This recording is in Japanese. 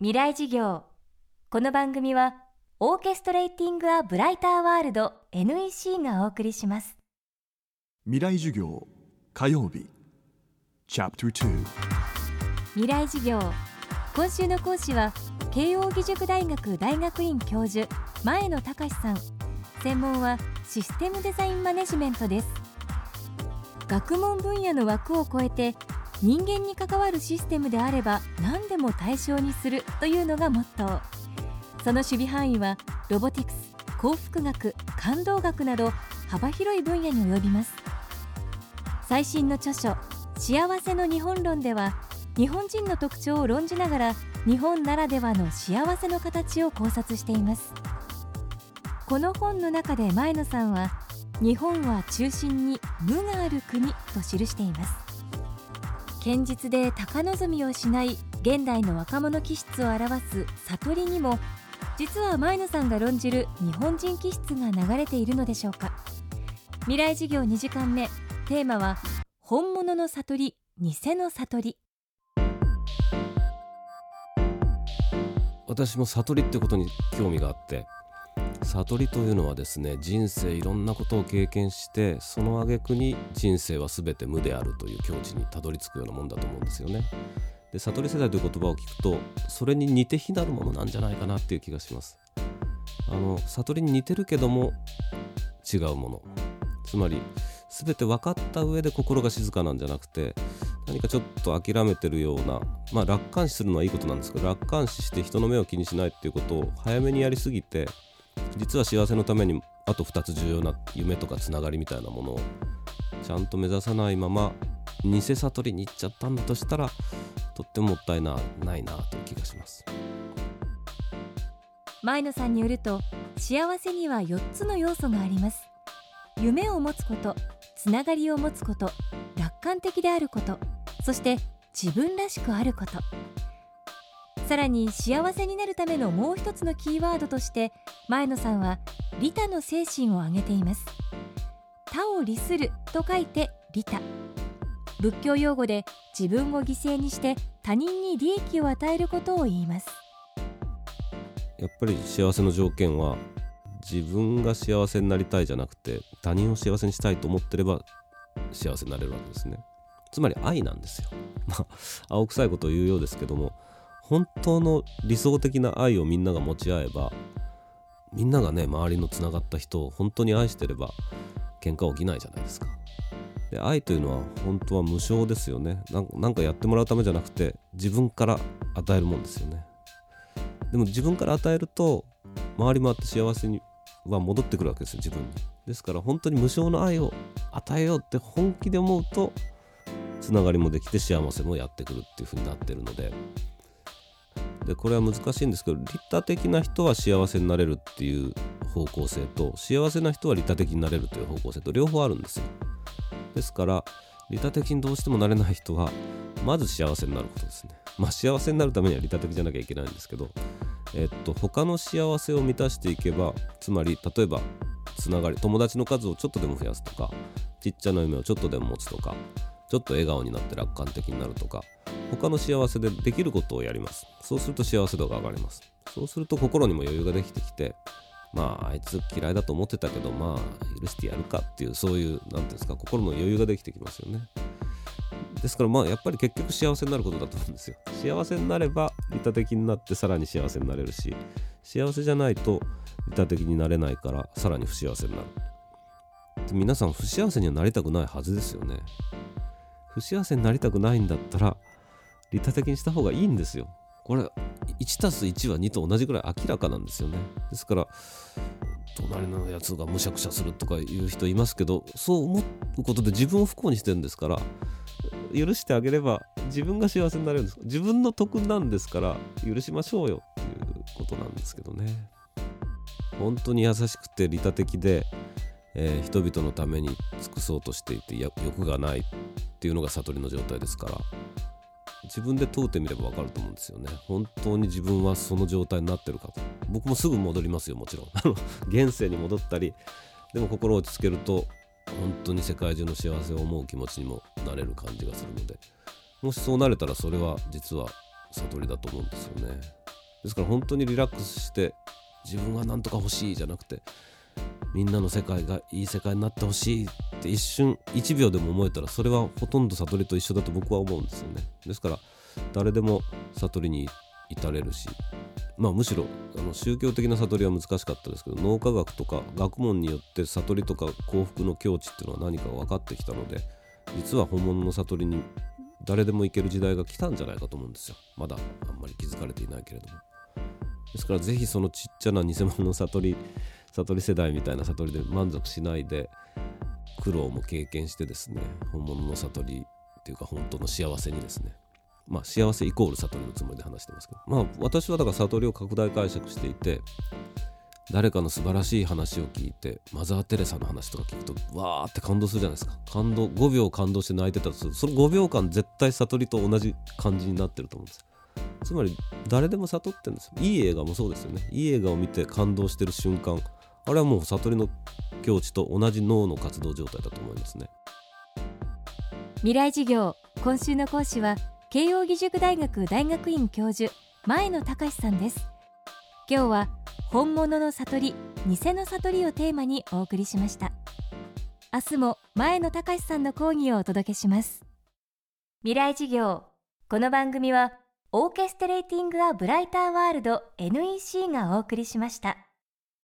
未来事業。この番組はオーケストレーティング・ア・ブライター・ワールド NEC がお送りします。未来授業火曜日。チャプター未来事業。今週の講師は慶應義塾大学大学院教授前野隆さん。専門はシステムデザインマネジメントです。学問分野の枠を超えて人間に関わるシステムであれば何でも対象にするというのがモットー。その守備範囲はロボティクス幸福学感動学など幅広い分野に及びます。最新の著書「幸せの日本論」では日本人の特徴を論じながら日本ならではの幸せの形を考察しています。この本の中で前野さんは日本は中心に無がある国と記しています。堅実で高望みをしない現代の若者気質を表す悟りにも実は前野さんが論じる日本人気質が流れているのでしょうか。未来事業2時間目。テーマは本物の悟り偽の悟り。私も悟りってことに興味があって。悟りというのはですね人生いろんなことを経験してその挙句に人生は全て無であるという境地にたどり着くようなもんだと思うんですよね。で悟り世代という言葉を聞くとそれに似て非なるものなんじゃないかなっていう気がします。あの悟りに似てるけども違うものつまり全て分かった上で心が静かなんじゃなくて何かちょっと諦めてるようなまあ楽観視するのはいいことなんですけど楽観視して人の目を気にしないっていうことを早めにやりすぎて実は幸せのためにあと2つ重要な夢とかつながりみたいなものをちゃんと目指さないまま偽悟りに行っちゃったんだとしたらとってももったいなないなという気がします。前野さんによると幸せには4つの要素があります。夢を持つことつながりを持つこと楽観的であることそして自分らしくあること。さらに幸せになるためのもう一つのキーワードとして前野さんは利他の精神を挙げています。他を利すると書いて利他。仏教用語で自分を犠牲にして他人に利益を与えることを言います。やっぱり幸せの条件は自分が幸せになりたいじゃなくて他人を幸せにしたいと思ってれば幸せになれるわけですね。つまり愛なんですよ。まあ青臭いことを言うようですけども本当の理想的な愛をみんなが持ち合えばみんながね周りのつながった人を本当に愛してれば喧嘩起きないじゃないですか。で愛というのは本当は無償ですよね。なんかやってもらうためじゃなくて自分から与えるもんですよね。でも自分から与えると回り回って幸せには戻ってくるわけですよ自分に。ですから本当に無償の愛を与えようって本気で思うとつながりもできて幸せもやってくるっていう風になってるのででこれは難しいんですけど利他的な人は幸せになれるっていう方向性と幸せな人は利他的になれるという方向性と両方あるんですよ。ですから利他的にどうしてもなれない人はまず幸せになることですね。まあ幸せになるためには利他的じゃなきゃいけないんですけどえっと他の幸せを満たしていけばつまり例えばつながり友達の数をちょっとでも増やすとかちっちゃな夢をちょっとでも持つとかちょっと笑顔になって楽観的になるとか他の幸せでできることをやります。そうすると幸せ度が上がります。そうすると心にも余裕ができてきてまああいつ嫌いだと思ってたけどまあ許してやるかっていうそういう何ていうんですか心の余裕ができてきますよね。ですからまあやっぱり結局幸せになることだと思うんですよ。幸せになれば利他的になってさらに幸せになれるし幸せじゃないと利他的になれないからさらに不幸せになる。皆さん不幸せにはなりたくないはずですよね。不幸せになりたくないんだったら利他的にした方がいいんですよ。これ 1+1 は2と同じぐらい明らかなんですよね。ですから隣のやつがむしゃくしゃするとかいう人いますけどそう思うことで自分を不幸にしてるんですから許してあげれば自分が幸せになれるんです。自分の得なんですから許しましょうよっていうことなんですけどね。本当に優しくて利他的で、えー、人々のために尽くそうとしていて欲がないっていうのが悟りの状態ですから。自分で問うてみれば分かると思うんですよね。本当に自分はその状態になってるかと。僕もすぐ戻りますよもちろん。現世に戻ったりでも心を落ち着けると本当に世界中の幸せを思う気持ちにもなれる感じがするので。もしそうなれたらそれは実は悟りだと思うんですよね。ですから本当にリラックスして自分は何とか欲しいじゃなくてみんなの世界がいい世界になってほしいって一瞬1秒でも思えたらそれはほとんど悟りと一緒だと僕は思うんですよね。ですから誰でも悟りに至れるしまあむしろあの宗教的な悟りは難しかったですけど脳科学とか学問によって悟りとか幸福の境地っていうのは何か分かってきたので実は本物の悟りに誰でも行ける時代が来たんじゃないかと思うんですよ。まだあんまり気づかれていないけれども。ですからぜひそのちっちゃな偽物の悟り悟り世代みたいな悟りで満足しないで苦労も経験してですね本物の悟りっていうか本当の幸せにですね。まあ幸せイコール悟りのつもりで話してますけど。まあ私はだから悟りを拡大解釈していて誰かの素晴らしい話を聞いてマザー・テレサの話とか聞くとわーって感動するじゃないですか。感動5秒感動して泣いてたとする。その5秒間絶対悟りと同じ感じになってると思うんです。つまり誰でも悟ってるんです。よいい映画もそうですよね。いい映画を見て感動してる瞬間。あれはもう悟りの境地と同じ脳の活動状態だと思いますね。未来授業今週の講師は慶應義塾大学大学院教授前野隆さんです。今日は本物の悟り偽の悟りをテーマにお送りしました。明日も前野隆さんの講義をお届けします。未来授業この番組はオーケストレーティング・ア・ブライター・ワールド NEC がお送りしました。